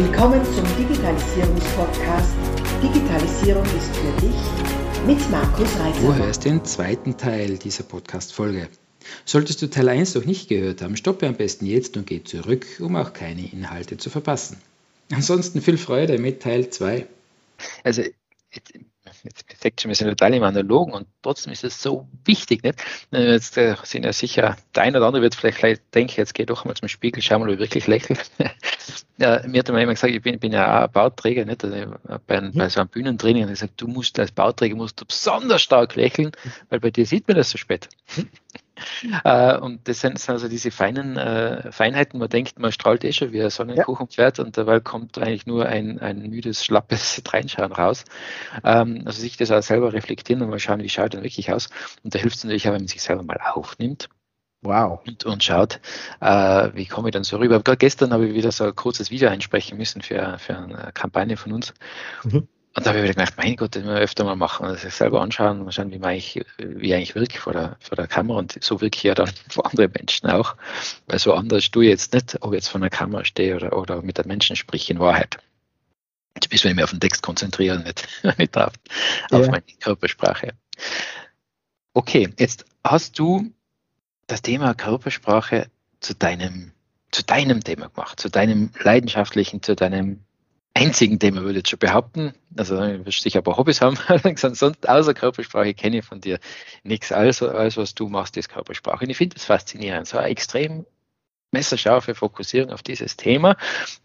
Willkommen zum Digitalisierungspodcast Digitalisierung ist für dich mit Markus Reiter. Du hörst den zweiten Teil dieser Podcast-Folge. Solltest du Teil 1 noch nicht gehört haben, stoppe am besten jetzt und geh zurück, um auch keine Inhalte zu verpassen. Ansonsten viel Freude mit Teil 2. Also, jetzt schon, wir sind total im Analogen und trotzdem ist es so wichtig. Nicht? Äh, jetzt äh, sind ja sicher, der eine oder andere wird vielleicht, vielleicht denken, jetzt geh doch mal zum Spiegel, schau mal, ob ich wirklich lächle. ja, mir hat immer gesagt, ich bin, bin ja auch Bauträger, nicht? Also bei, mhm. bei so einem Bühnentraining und ich sage, du musst als Bauträger musst du besonders stark lächeln, weil bei dir sieht man das so spät. Äh, und das sind, also diese feinen äh, Feinheiten, man denkt, man strahlt eh schon wie ein Sonnenkuchenpferd ja. und dabei kommt eigentlich nur ein, ein müdes, schlappes Dreinschauen raus. Ähm, also sich das auch selber reflektieren und mal schauen, wie schaut dann wirklich aus. Und da hilft es natürlich auch, wenn man sich selber mal aufnimmt. Wow. Und, und schaut, äh, wie komme ich dann so rüber. Gerade gestern habe ich wieder so ein kurzes Video einsprechen müssen für, für eine Kampagne von uns. Mhm. Und da habe ich wieder gedacht, mein Gott, das müssen wir öfter mal machen und sich selber anschauen, mal schauen, wie, man eigentlich, wie ich eigentlich wirke vor der, vor der Kamera. Und so wirke ich ja dann vor anderen Menschen auch. Weil so anders tue ich jetzt nicht, ob ich jetzt vor einer Kamera stehe oder, oder mit den Menschen sprich in Wahrheit. Jetzt müssen wir mehr auf den Text konzentrieren, nicht, nicht auf, ja. auf meine Körpersprache. Okay, jetzt hast du das Thema Körpersprache zu deinem, zu deinem Thema gemacht, zu deinem leidenschaftlichen, zu deinem einzigen Thema, würde ich jetzt schon behaupten. Also wirst sicher ein paar Hobbys haben. Sonst außer Körpersprache kenne ich von dir nichts. Also alles, was du machst, ist Körpersprache. Und ich finde das faszinierend. So eine extrem messerscharfe Fokussierung auf dieses Thema,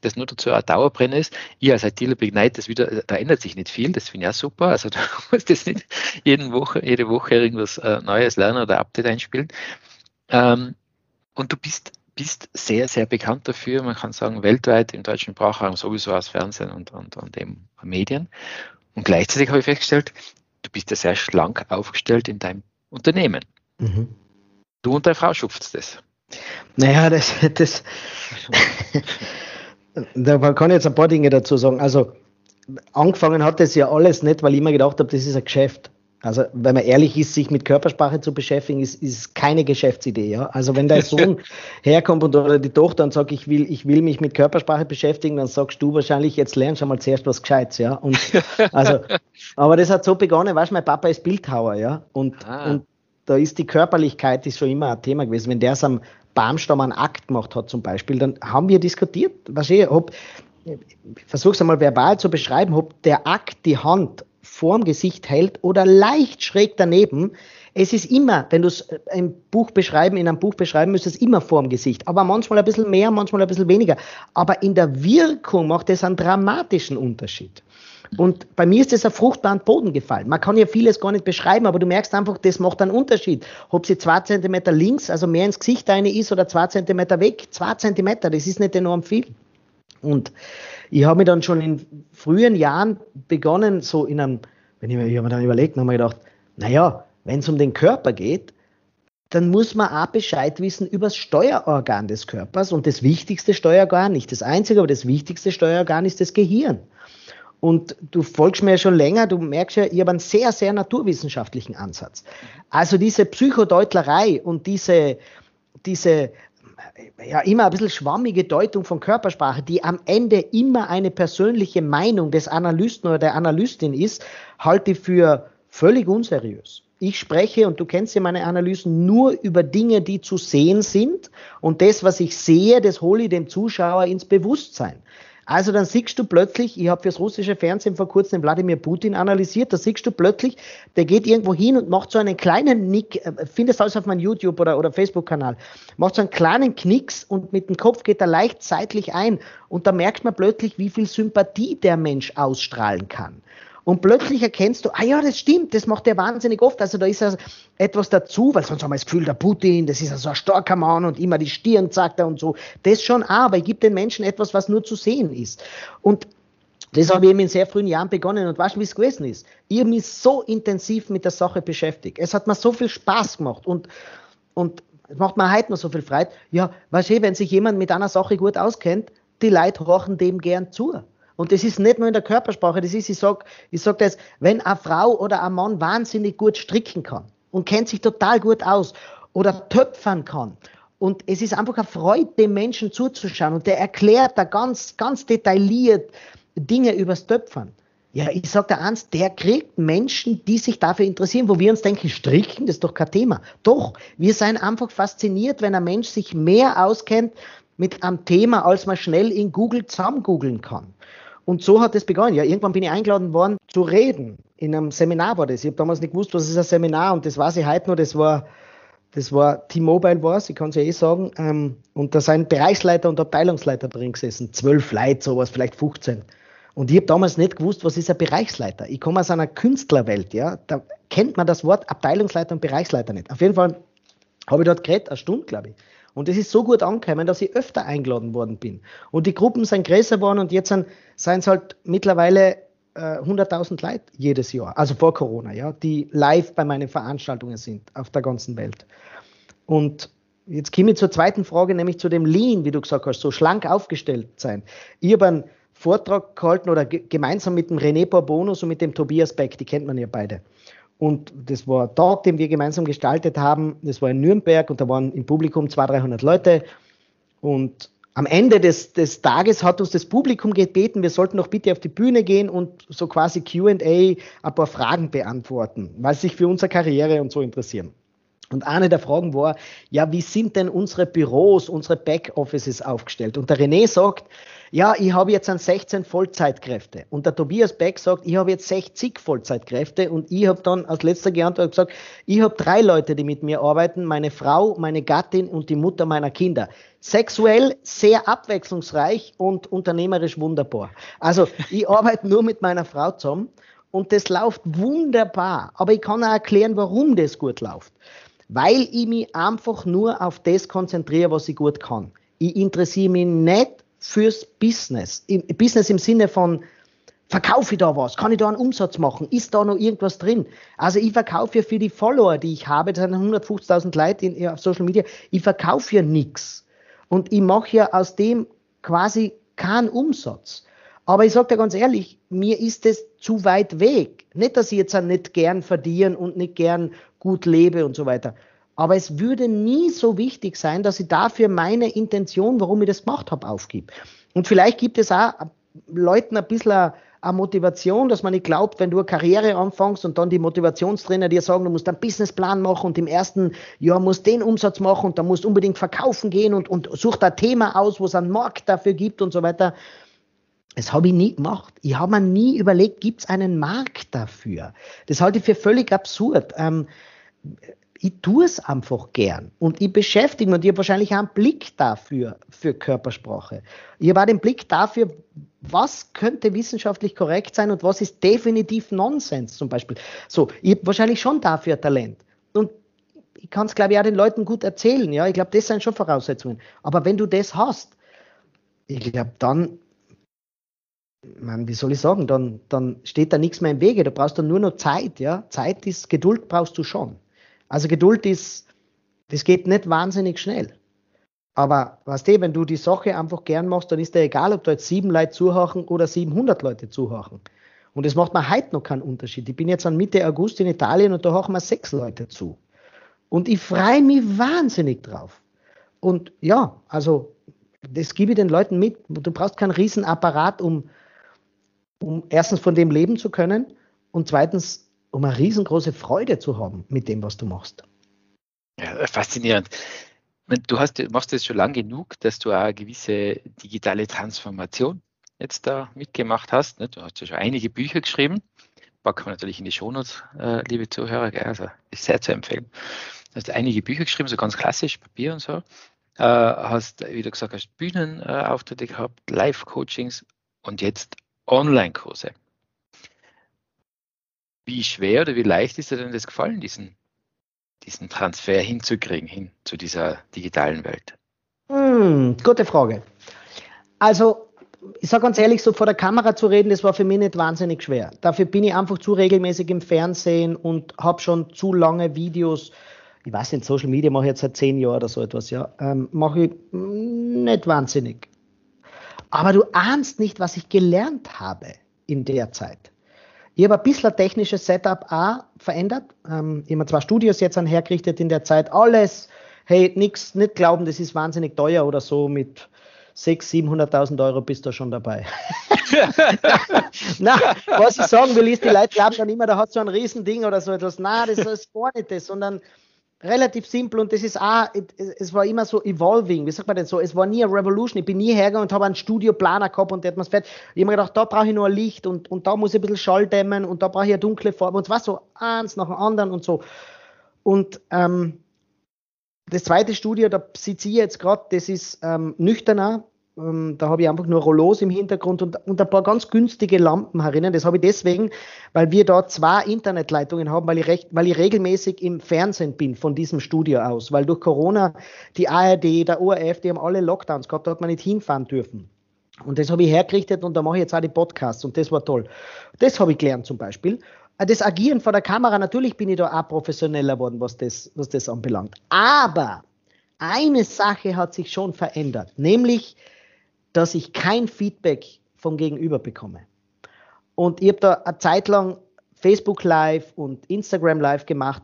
das nur dazu ein Dauerbrenner ist. Ich als ITler beneide das wieder, da ändert sich nicht viel, das finde ich auch super. Also du musst jetzt nicht jeden Woche, jede Woche irgendwas äh, Neues lernen oder Update einspielen. Ähm, und du bist bist sehr, sehr bekannt dafür, man kann sagen, weltweit im deutschen Sprachraum sowieso aus Fernsehen und, und, und eben Medien. Und gleichzeitig habe ich festgestellt, du bist ja sehr schlank aufgestellt in deinem Unternehmen. Mhm. Du und deine Frau schupft das. Naja, das, das da kann ich jetzt ein paar Dinge dazu sagen. Also angefangen hat das ja alles nicht, weil ich immer gedacht habe, das ist ein Geschäft. Also, wenn man ehrlich ist, sich mit Körpersprache zu beschäftigen, ist, ist keine Geschäftsidee. Ja? Also, wenn dein Sohn herkommt und, oder die Tochter und sagt, ich will, ich will mich mit Körpersprache beschäftigen, dann sagst du wahrscheinlich, jetzt lern schon mal zuerst was Gescheites. Ja? Und, also, aber das hat so begonnen, weißt du, mein Papa ist Bildhauer, ja. Und, ah. und da ist die Körperlichkeit ist schon immer ein Thema gewesen. Wenn der es am Baumstamm einen Akt gemacht hat, zum Beispiel, dann haben wir diskutiert. Was ich, ob, ich versuche es einmal verbal zu beschreiben, ob der Akt die Hand vorm Gesicht hält oder leicht schräg daneben. Es ist immer, wenn du es äh, im Buch beschreiben, in einem Buch beschreiben müsstest, immer vorm Gesicht. Aber manchmal ein bisschen mehr, manchmal ein bisschen weniger. Aber in der Wirkung macht es einen dramatischen Unterschied. Und bei mir ist das auf fruchtbaren Boden gefallen. Man kann ja vieles gar nicht beschreiben, aber du merkst einfach, das macht einen Unterschied. Ob sie zwei Zentimeter links, also mehr ins Gesicht eine ist oder zwei Zentimeter weg, zwei Zentimeter, das ist nicht enorm viel. Und ich habe mir dann schon in frühen Jahren begonnen, so in einem, wenn ich mir, ich mir dann überlegt, habe mir gedacht, naja, wenn es um den Körper geht, dann muss man auch Bescheid wissen über das Steuerorgan des Körpers. Und das wichtigste Steuerorgan, nicht das einzige, aber das wichtigste Steuerorgan ist das Gehirn. Und du folgst mir ja schon länger, du merkst ja, ich habe einen sehr, sehr naturwissenschaftlichen Ansatz. Also diese Psychodeutlerei und diese, diese ja immer ein bisschen schwammige Deutung von Körpersprache, die am Ende immer eine persönliche Meinung des Analysten oder der Analystin ist, halte ich für völlig unseriös. Ich spreche, und du kennst ja meine Analysen, nur über Dinge, die zu sehen sind. Und das, was ich sehe, das hole ich dem Zuschauer ins Bewusstsein. Also dann siehst du plötzlich, ich habe fürs russische Fernsehen vor kurzem Wladimir Putin analysiert, da siehst du plötzlich, der geht irgendwo hin und macht so einen kleinen Nick, äh, findest alles auf meinem YouTube oder, oder Facebook-Kanal, macht so einen kleinen Knicks und mit dem Kopf geht er leicht seitlich ein und da merkt man plötzlich, wie viel Sympathie der Mensch ausstrahlen kann. Und plötzlich erkennst du, ah ja, das stimmt, das macht er wahnsinnig oft. Also da ist ja etwas dazu, weil sonst haben wir das Gefühl, der Putin, das ist ja so ein starker Mann und immer die Stirn sagt er und so. Das schon, aber ich gebe den Menschen etwas, was nur zu sehen ist. Und das habe ich eben in sehr frühen Jahren begonnen und weißt du, wie es gewesen ist? Ich habe mich so intensiv mit der Sache beschäftigt. Es hat mir so viel Spaß gemacht und, und es macht mir heute noch so viel Freude. Ja, weißt du, wenn sich jemand mit einer Sache gut auskennt, die Leute horchen dem gern zu. Und das ist nicht nur in der Körpersprache, das ist, ich sag, ich sag das, wenn eine Frau oder ein Mann wahnsinnig gut stricken kann und kennt sich total gut aus oder töpfern kann Und es ist einfach eine Freude, dem Menschen zuzuschauen. Und der erklärt da ganz, ganz detailliert Dinge übers Töpfern. Ja, ich sage da eins, der kriegt Menschen, die sich dafür interessieren, wo wir uns denken, stricken, das ist doch kein Thema. Doch, wir sind einfach fasziniert, wenn ein Mensch sich mehr auskennt mit einem Thema, als man schnell in Google zusammengoogeln kann. Und so hat es begonnen. Ja, irgendwann bin ich eingeladen worden zu reden. In einem Seminar war das. Ich habe damals nicht gewusst, was ist ein Seminar und das weiß ich heute noch. Das war, das war T-Mobile war ich kann es ja eh sagen. Ähm, und da sind Bereichsleiter und Abteilungsleiter drin gesessen. Zwölf Leute, sowas, vielleicht 15. Und ich habe damals nicht gewusst, was ist ein Bereichsleiter. Ich komme aus einer Künstlerwelt, ja. Da kennt man das Wort Abteilungsleiter und Bereichsleiter nicht. Auf jeden Fall habe ich dort geredet, eine Stunde, glaube ich. Und es ist so gut angekommen, dass ich öfter eingeladen worden bin. Und die Gruppen sind größer geworden und jetzt sind es halt mittlerweile äh, 100.000 Leute jedes Jahr, also vor Corona, ja, die live bei meinen Veranstaltungen sind auf der ganzen Welt. Und jetzt komme ich zur zweiten Frage, nämlich zu dem Lean, wie du gesagt hast, so schlank aufgestellt sein. Ich habe einen Vortrag gehalten oder gemeinsam mit dem René Borbonus und mit dem Tobias Beck, die kennt man ja beide. Und das war ein Tag, den wir gemeinsam gestaltet haben. Das war in Nürnberg und da waren im Publikum 200, 300 Leute. Und am Ende des, des Tages hat uns das Publikum gebeten, wir sollten doch bitte auf die Bühne gehen und so quasi QA ein paar Fragen beantworten, weil sie sich für unsere Karriere und so interessieren. Und eine der Fragen war, ja, wie sind denn unsere Büros, unsere Backoffices aufgestellt? Und der René sagt, ja, ich habe jetzt an 16 Vollzeitkräfte. Und der Tobias Beck sagt, ich habe jetzt 60 Vollzeitkräfte. Und ich habe dann als letzter geantwortet gesagt, ich habe drei Leute, die mit mir arbeiten, meine Frau, meine Gattin und die Mutter meiner Kinder. Sexuell sehr abwechslungsreich und unternehmerisch wunderbar. Also ich arbeite nur mit meiner Frau zusammen und das läuft wunderbar. Aber ich kann auch erklären, warum das gut läuft. Weil ich mich einfach nur auf das konzentriere, was ich gut kann. Ich interessiere mich nicht fürs Business. Im, Business im Sinne von, verkaufe ich da was? Kann ich da einen Umsatz machen? Ist da noch irgendwas drin? Also ich verkaufe ja für die Follower, die ich habe, das sind 150.000 Leute in, auf Social Media, ich verkaufe ja nichts. Und ich mache ja aus dem quasi keinen Umsatz. Aber ich sage dir ganz ehrlich, mir ist es zu weit weg. Nicht, dass ich jetzt nicht gern verdiene und nicht gern gut lebe und so weiter. Aber es würde nie so wichtig sein, dass ich dafür meine Intention, warum ich das gemacht habe, aufgib. Und vielleicht gibt es auch Leuten ein bisschen eine Motivation, dass man nicht glaubt, wenn du eine Karriere anfängst und dann die Motivationstrainer dir sagen, du musst einen Businessplan machen und im ersten Jahr musst den Umsatz machen und dann musst unbedingt verkaufen gehen und, und such da Thema aus, wo es einen Markt dafür gibt und so weiter. Das habe ich nie gemacht. Ich habe mir nie überlegt, gibt es einen Markt dafür? Das halte ich für völlig absurd. Ähm, ich tue es einfach gern und ich beschäftige mich und ich habe wahrscheinlich auch einen Blick dafür, für Körpersprache. Ich habe auch den Blick dafür, was könnte wissenschaftlich korrekt sein und was ist definitiv Nonsens zum Beispiel. So, ich habe wahrscheinlich schon dafür Talent. Und ich kann es, glaube ich, auch den Leuten gut erzählen. Ja, ich glaube, das sind schon Voraussetzungen. Aber wenn du das hast, ich glaube, dann, man, wie soll ich sagen, dann, dann steht da nichts mehr im Wege. Du brauchst dann nur noch Zeit. Ja, Zeit ist, Geduld brauchst du schon. Also Geduld ist, das geht nicht wahnsinnig schnell. Aber weißt du, wenn du die Sache einfach gern machst, dann ist dir egal, ob da jetzt sieben Leute zuhören oder 700 Leute zuhören. Und das macht mir heute noch keinen Unterschied. Ich bin jetzt an Mitte August in Italien und da hören mir sechs Leute zu. Und ich freue mich wahnsinnig drauf. Und ja, also das gebe ich den Leuten mit. Du brauchst keinen Riesenapparat, um, um erstens von dem leben zu können und zweitens um eine riesengroße Freude zu haben mit dem, was du machst. Ja, faszinierend. Du hast, machst das schon lange genug, dass du eine gewisse digitale Transformation jetzt da mitgemacht hast. Ne? Du hast ja schon einige Bücher geschrieben. Packen wir natürlich in die Shownotes, äh, liebe Zuhörer. Also ist sehr zu empfehlen. Du hast einige Bücher geschrieben, so ganz klassisch, Papier und so. Äh, hast, wie du gesagt hast, Bühnenauftritte gehabt, Live-Coachings und jetzt Online-Kurse. Wie schwer oder wie leicht ist dir denn das gefallen, diesen, diesen Transfer hinzukriegen, hin zu dieser digitalen Welt? Hm, gute Frage. Also, ich sage ganz ehrlich, so vor der Kamera zu reden, das war für mich nicht wahnsinnig schwer. Dafür bin ich einfach zu regelmäßig im Fernsehen und habe schon zu lange Videos. Ich weiß nicht, Social Media mache ich jetzt seit zehn Jahren oder so etwas, ja. Ähm, mache ich nicht wahnsinnig. Aber du ahnst nicht, was ich gelernt habe in der Zeit. Ich habe ein bisschen ein technisches Setup auch verändert. Ähm, ich habe zwei Studios jetzt anhergerichtet in der Zeit. Alles hey, nix, nicht glauben, das ist wahnsinnig teuer oder so mit 600.000, 700.000 Euro bist du schon dabei. Na, was ich sagen will, ist, die Leute glauben dann immer, da hat so ein Riesending oder so etwas. Na, das ist gar nicht das, sondern relativ simpel und das ist auch, es war immer so evolving, wie sagt man denn so, es war nie eine Revolution, ich bin nie hergegangen und habe einen Studioplaner gehabt und der hat mir fett, ich habe mir gedacht, da brauche ich nur ein Licht und, und da muss ich ein bisschen Schall dämmen und da brauche ich eine dunkle Farbe und es war so eins nach dem anderen und so. Und ähm, das zweite Studio, da sitze ich jetzt gerade, das ist ähm, nüchterner, ähm, da habe ich einfach nur Rollos im Hintergrund und, und ein paar ganz günstige Lampen herinnen. Das habe ich deswegen, weil wir da zwei Internetleitungen haben, weil ich, recht, weil ich regelmäßig im Fernsehen bin von diesem Studio aus. Weil durch Corona die ARD, der ORF, die haben alle Lockdowns gehabt, da hat man nicht hinfahren dürfen. Und das habe ich hergerichtet und da mache ich jetzt auch die Podcasts und das war toll. Das habe ich gelernt zum Beispiel. Äh, das Agieren vor der Kamera, natürlich bin ich da auch professioneller geworden, was das, was das anbelangt. Aber eine Sache hat sich schon verändert, nämlich dass ich kein Feedback vom Gegenüber bekomme. Und ich habe da eine Zeit lang Facebook Live und Instagram Live gemacht,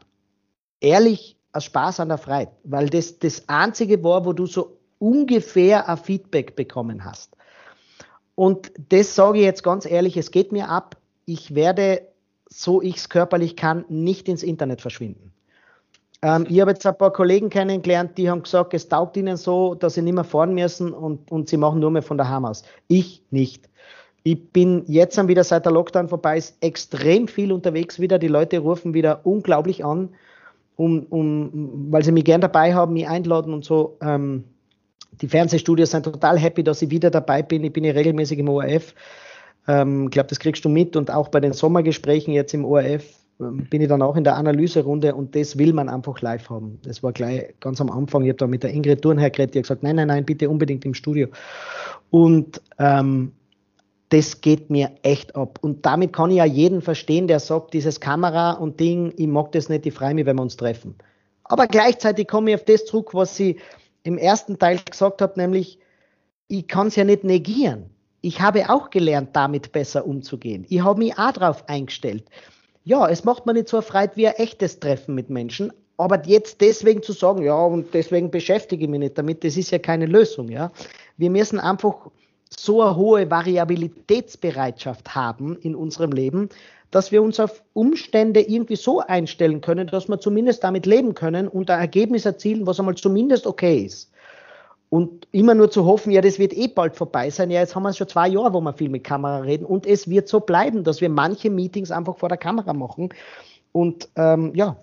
ehrlich aus Spaß an der Freude, weil das das Einzige war, wo du so ungefähr ein Feedback bekommen hast. Und das sage ich jetzt ganz ehrlich, es geht mir ab, ich werde, so ich es körperlich kann, nicht ins Internet verschwinden. Ähm, ich habe jetzt ein paar Kollegen kennengelernt, die haben gesagt, es taugt ihnen so, dass sie nicht mehr fahren müssen und, und sie machen nur mehr von daheim aus. Ich nicht. Ich bin jetzt dann wieder, seit der Lockdown vorbei ist, extrem viel unterwegs wieder. Die Leute rufen wieder unglaublich an, um, um, weil sie mich gern dabei haben, mich einladen und so. Ähm, die Fernsehstudios sind total happy, dass ich wieder dabei bin. Ich bin ja regelmäßig im ORF. Ich ähm, glaube, das kriegst du mit und auch bei den Sommergesprächen jetzt im ORF bin ich dann auch in der Analyserunde und das will man einfach live haben. Das war gleich ganz am Anfang. Ich habe da mit der Ingrid Thurnherr geredet, die hat gesagt, nein, nein, nein, bitte unbedingt im Studio. Und ähm, das geht mir echt ab. Und damit kann ich ja jeden verstehen, der sagt, dieses Kamera und Ding, ich mag das nicht, ich freue mich, wenn wir uns treffen. Aber gleichzeitig komme ich auf das zurück, was sie im ersten Teil gesagt hat, nämlich, ich kann es ja nicht negieren. Ich habe auch gelernt, damit besser umzugehen. Ich habe mich auch darauf eingestellt ja, es macht man nicht so erfreut wie ein echtes Treffen mit Menschen. Aber jetzt deswegen zu sagen, ja, und deswegen beschäftige ich mich nicht damit, das ist ja keine Lösung, ja. Wir müssen einfach so eine hohe Variabilitätsbereitschaft haben in unserem Leben, dass wir uns auf Umstände irgendwie so einstellen können, dass wir zumindest damit leben können und ein Ergebnis erzielen, was einmal zumindest okay ist. Und immer nur zu hoffen, ja, das wird eh bald vorbei sein. Ja, jetzt haben wir schon zwei Jahre, wo wir viel mit Kamera reden. Und es wird so bleiben, dass wir manche Meetings einfach vor der Kamera machen. Und ähm, ja,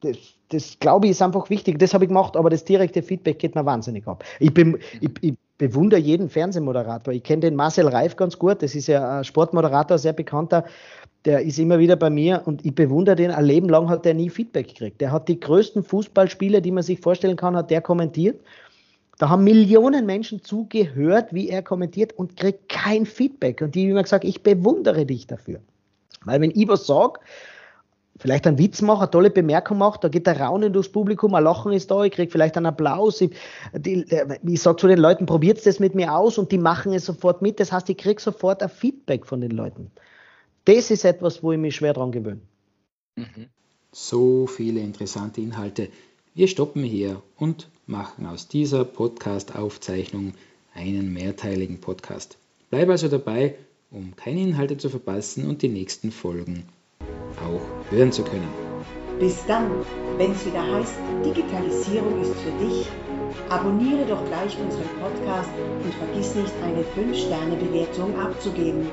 das, das glaube ich ist einfach wichtig. Das habe ich gemacht, aber das direkte Feedback geht mir wahnsinnig ab. Ich, bin, ich, ich bewundere jeden Fernsehmoderator. Ich kenne den Marcel Reif ganz gut. Das ist ja ein Sportmoderator, sehr bekannter. Der ist immer wieder bei mir und ich bewundere den. Ein Leben lang hat der nie Feedback gekriegt. Der hat die größten Fußballspiele, die man sich vorstellen kann, hat der kommentiert. Da haben Millionen Menschen zugehört, wie er kommentiert und kriegt kein Feedback. Und die haben immer gesagt, ich bewundere dich dafür. Weil wenn ich was sage, vielleicht einen Witz mache, eine tolle Bemerkung mache, da geht der Raunen durchs Publikum, ein Lachen ist da, ich kriege vielleicht einen Applaus. Ich, ich sage zu den Leuten, probiert das mit mir aus und die machen es sofort mit. Das heißt, ich kriege sofort ein Feedback von den Leuten. Das ist etwas, wo ich mich schwer dran gewöhne. Mhm. So viele interessante Inhalte. Wir stoppen hier und machen aus dieser Podcast-Aufzeichnung einen mehrteiligen Podcast. Bleib also dabei, um keine Inhalte zu verpassen und die nächsten Folgen auch hören zu können. Bis dann, wenn es wieder heißt, Digitalisierung ist für dich, abonniere doch gleich unseren Podcast und vergiss nicht, eine 5-Sterne-Bewertung abzugeben.